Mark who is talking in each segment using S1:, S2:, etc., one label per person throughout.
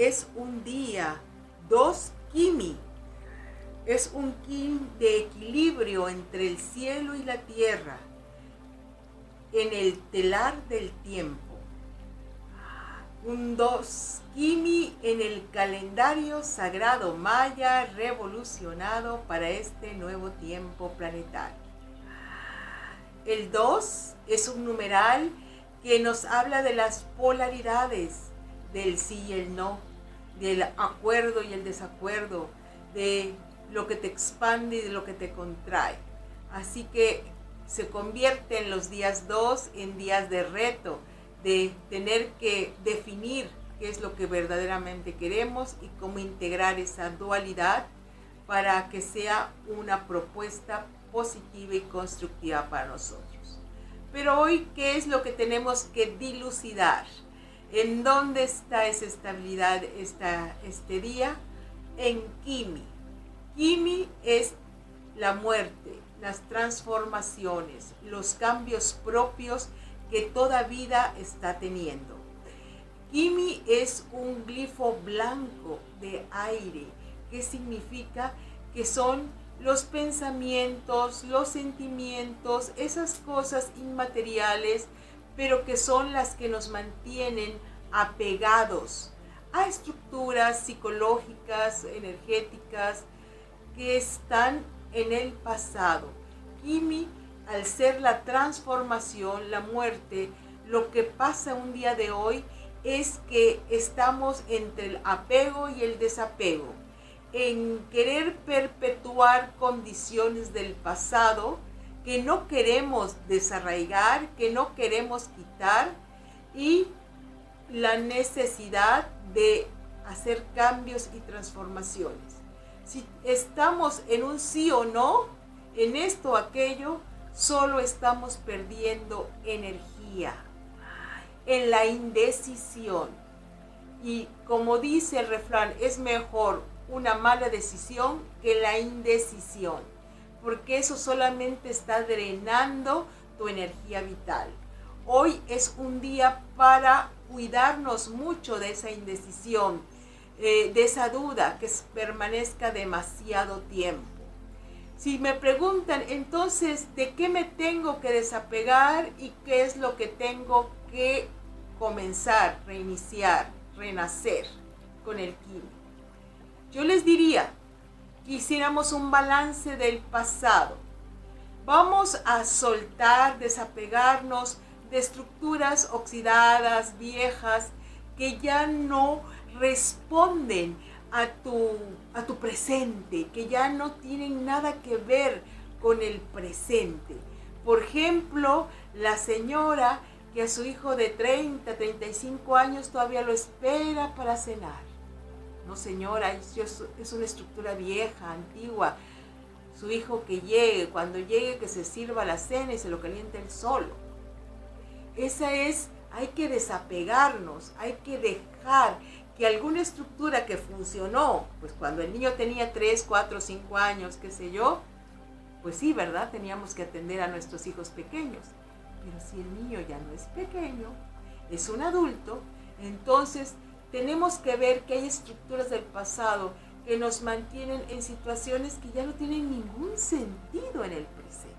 S1: es un día, dos kimi. Es un kim de equilibrio entre el cielo y la tierra en el telar del tiempo. Un dos kimi en el calendario sagrado maya revolucionado para este nuevo tiempo planetario. El 2 es un numeral que nos habla de las polaridades, del sí y el no, del acuerdo y el desacuerdo, de lo que te expande y de lo que te contrae. Así que se convierte en los días 2 en días de reto, de tener que definir qué es lo que verdaderamente queremos y cómo integrar esa dualidad para que sea una propuesta positiva y constructiva para nosotros. Pero hoy, ¿qué es lo que tenemos que dilucidar? ¿En dónde está esa estabilidad esta, este día? En Kimi. Kimi es la muerte, las transformaciones, los cambios propios que toda vida está teniendo. Kimi es un glifo blanco de aire, que significa que son los pensamientos, los sentimientos, esas cosas inmateriales, pero que son las que nos mantienen apegados a estructuras psicológicas, energéticas, que están en el pasado. Kimi, al ser la transformación, la muerte, lo que pasa un día de hoy es que estamos entre el apego y el desapego en querer perpetuar condiciones del pasado que no queremos desarraigar, que no queremos quitar y la necesidad de hacer cambios y transformaciones. Si estamos en un sí o no, en esto o aquello, solo estamos perdiendo energía, en la indecisión. Y como dice el refrán, es mejor una mala decisión que la indecisión, porque eso solamente está drenando tu energía vital. Hoy es un día para cuidarnos mucho de esa indecisión, eh, de esa duda que permanezca demasiado tiempo. Si me preguntan entonces de qué me tengo que desapegar y qué es lo que tengo que comenzar, reiniciar, renacer con el químico yo les diría hiciéramos un balance del pasado. Vamos a soltar, desapegarnos de estructuras oxidadas, viejas, que ya no responden a tu, a tu presente, que ya no tienen nada que ver con el presente. Por ejemplo, la señora que a su hijo de 30, 35 años todavía lo espera para cenar no, señora, es, una estructura vieja, antigua. Su hijo que llegue, cuando llegue que se sirva la cena y se lo caliente él solo. Esa es, hay que desapegarnos, hay que dejar que alguna estructura que funcionó, pues cuando el niño tenía 3, 4, 5 años, qué sé yo, pues sí, ¿verdad? Teníamos que atender a nuestros hijos pequeños. Pero si el niño ya no es pequeño, es un adulto, entonces tenemos que ver que hay estructuras del pasado que nos mantienen en situaciones que ya no tienen ningún sentido en el presente.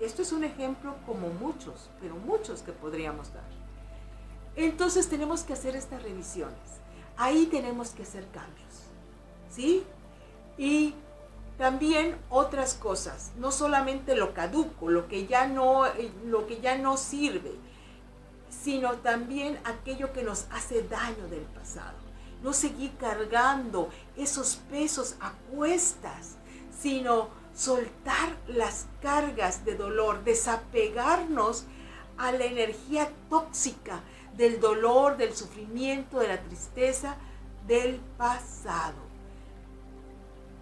S1: Esto es un ejemplo como muchos, pero muchos que podríamos dar. Entonces tenemos que hacer estas revisiones. Ahí tenemos que hacer cambios. ¿Sí? Y también otras cosas, no solamente lo caduco, lo que ya no, eh, lo que ya no sirve, sino también aquello que nos hace daño del pasado. No seguir cargando esos pesos a cuestas, sino soltar las cargas de dolor, desapegarnos a la energía tóxica del dolor, del sufrimiento, de la tristeza del pasado.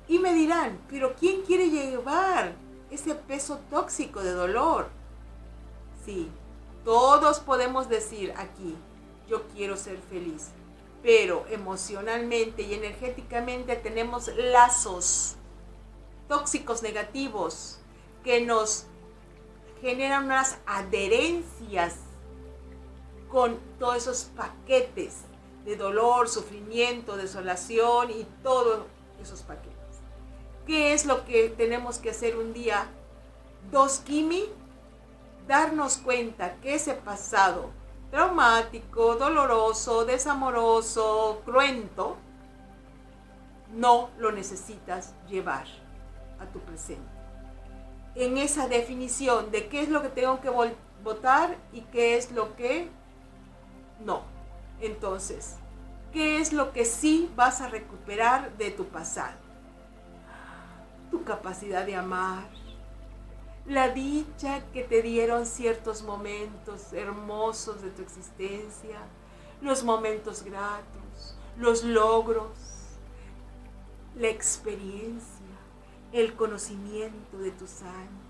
S1: Y me dirán, pero ¿quién quiere llevar ese peso tóxico de dolor? Sí, todos podemos decir aquí, yo quiero ser feliz, pero emocionalmente y energéticamente tenemos lazos tóxicos negativos que nos generan unas adherencias con todos esos paquetes de dolor, sufrimiento, desolación y todos esos paquetes. ¿Qué es lo que tenemos que hacer un día? Dos, Kimi, darnos cuenta que ese pasado traumático, doloroso, desamoroso, cruento, no lo necesitas llevar a tu presente. En esa definición de qué es lo que tengo que votar y qué es lo que no. Entonces, ¿qué es lo que sí vas a recuperar de tu pasado? Tu capacidad de amar, la dicha que te dieron ciertos momentos hermosos de tu existencia, los momentos gratos, los logros, la experiencia, el conocimiento de tus años.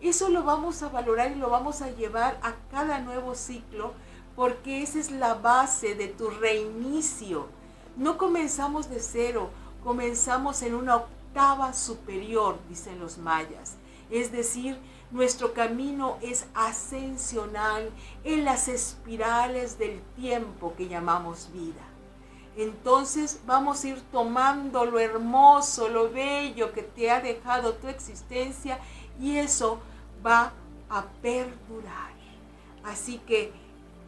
S1: Eso lo vamos a valorar y lo vamos a llevar a cada nuevo ciclo porque esa es la base de tu reinicio. No comenzamos de cero, comenzamos en una octava superior, dicen los mayas. Es decir, nuestro camino es ascensional en las espirales del tiempo que llamamos vida. Entonces vamos a ir tomando lo hermoso, lo bello que te ha dejado tu existencia y eso va a perdurar. Así que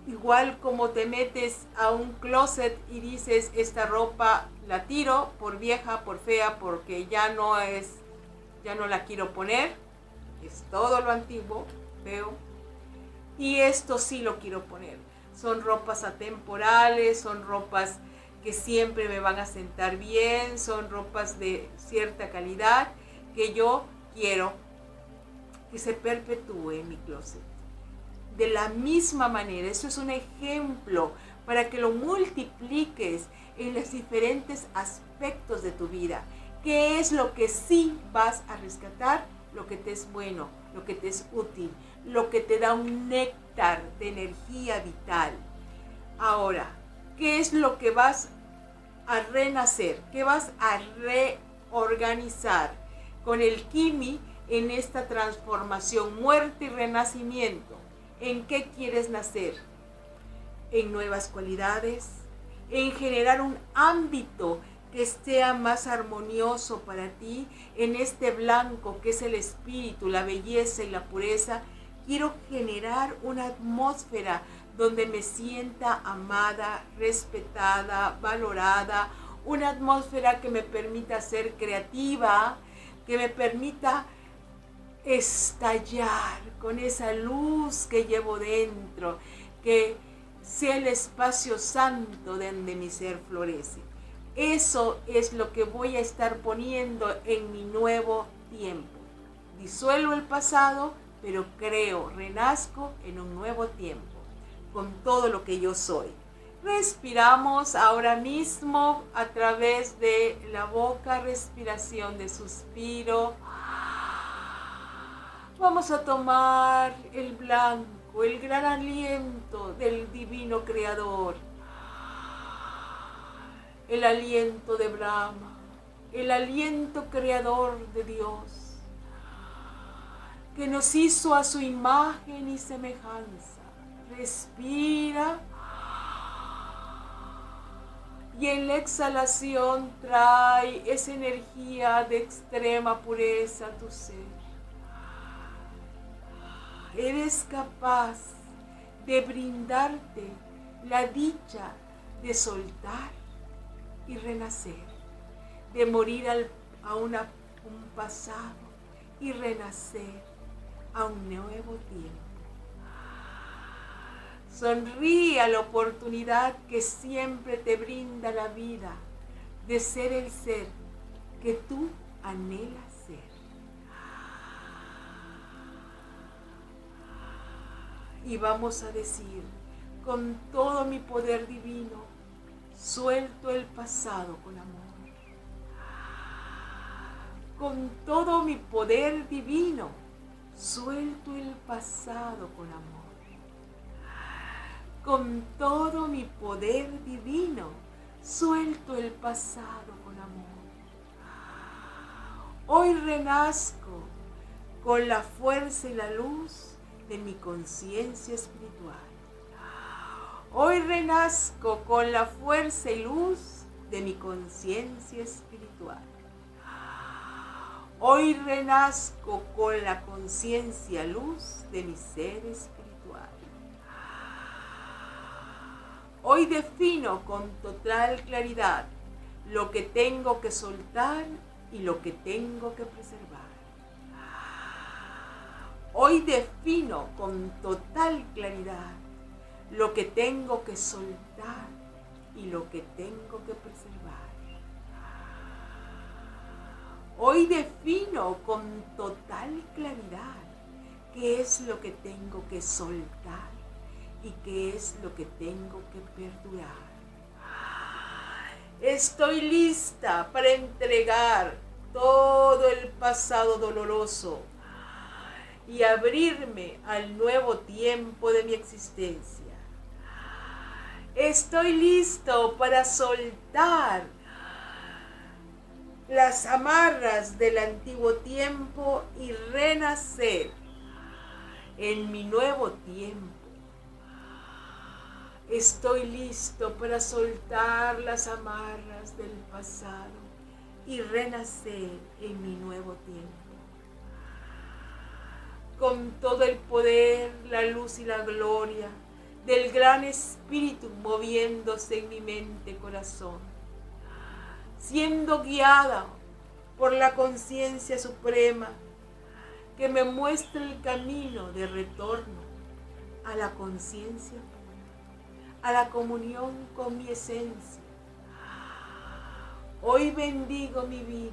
S1: igual como te metes a un closet y dices, esta ropa la tiro por vieja, por fea, porque ya no es, ya no la quiero poner, es todo lo antiguo, feo, y esto sí lo quiero poner. Son ropas atemporales, son ropas que siempre me van a sentar bien, son ropas de cierta calidad que yo quiero que se perpetúe en mi closet de la misma manera. Eso es un ejemplo para que lo multipliques en los diferentes aspectos de tu vida. ¿Qué es lo que sí vas a rescatar? Lo que te es bueno, lo que te es útil, lo que te da un néctar de energía vital. Ahora, ¿qué es lo que vas a renacer? ¿Qué vas a reorganizar con el Kimi en esta transformación, muerte y renacimiento? en qué quieres nacer, en nuevas cualidades, en generar un ámbito que sea más armonioso para ti, en este blanco que es el espíritu, la belleza y la pureza. Quiero generar una atmósfera donde me sienta amada, respetada, valorada, una atmósfera que me permita ser creativa, que me permita estallar con esa luz que llevo dentro, que sea el espacio santo donde mi ser florece. Eso es lo que voy a estar poniendo en mi nuevo tiempo. Disuelvo el pasado, pero creo, renazco en un nuevo tiempo, con todo lo que yo soy. Respiramos ahora mismo a través de la boca, respiración de suspiro Vamos a tomar el blanco, el gran aliento del divino creador, el aliento de Brahma, el aliento creador de Dios, que nos hizo a su imagen y semejanza. Respira y en la exhalación trae esa energía de extrema pureza a tu ser eres capaz de brindarte la dicha de soltar y renacer, de morir a un pasado y renacer a un nuevo tiempo. Sonríe a la oportunidad que siempre te brinda la vida de ser el ser que tú anhelas y vamos a decir, con todo mi poder divino, suelto el pasado con amor. Con todo mi poder divino, suelto el pasado con amor. Con todo mi poder divino, suelto el pasado con amor. Hoy renazco con la fuerza y la luz de mi conciencia espiritual. Hoy renazco con la fuerza y luz de mi conciencia espiritual. Hoy renazco con la conciencia luz de mi ser espiritual. Hoy defino con total claridad lo que tengo que soltar y lo que tengo que preservar. Hoy defino con total claridad lo que tengo que soltar y lo que tengo que preservar. Hoy defino con total claridad qué es lo que tengo que soltar y qué es lo que tengo que perdurar. Estoy lista para entregar todo el pasado doloroso y abrirme al nuevo tiempo de mi existencia. Estoy listo para soltar las amarras del antiguo tiempo y renacer en mi nuevo tiempo. Estoy listo para soltar las amarras del pasado y renacer en mi nuevo tiempo. Con todo el poder, la luz y la gloria del gran espíritu moviéndose en mi mente, corazón, siendo guiada por la conciencia suprema que me muestra el camino de retorno a la conciencia a la comunión con mi esencia. Hoy bendigo mi vida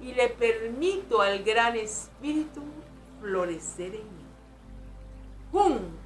S1: y le permito al gran espíritu florecer en mí. Hun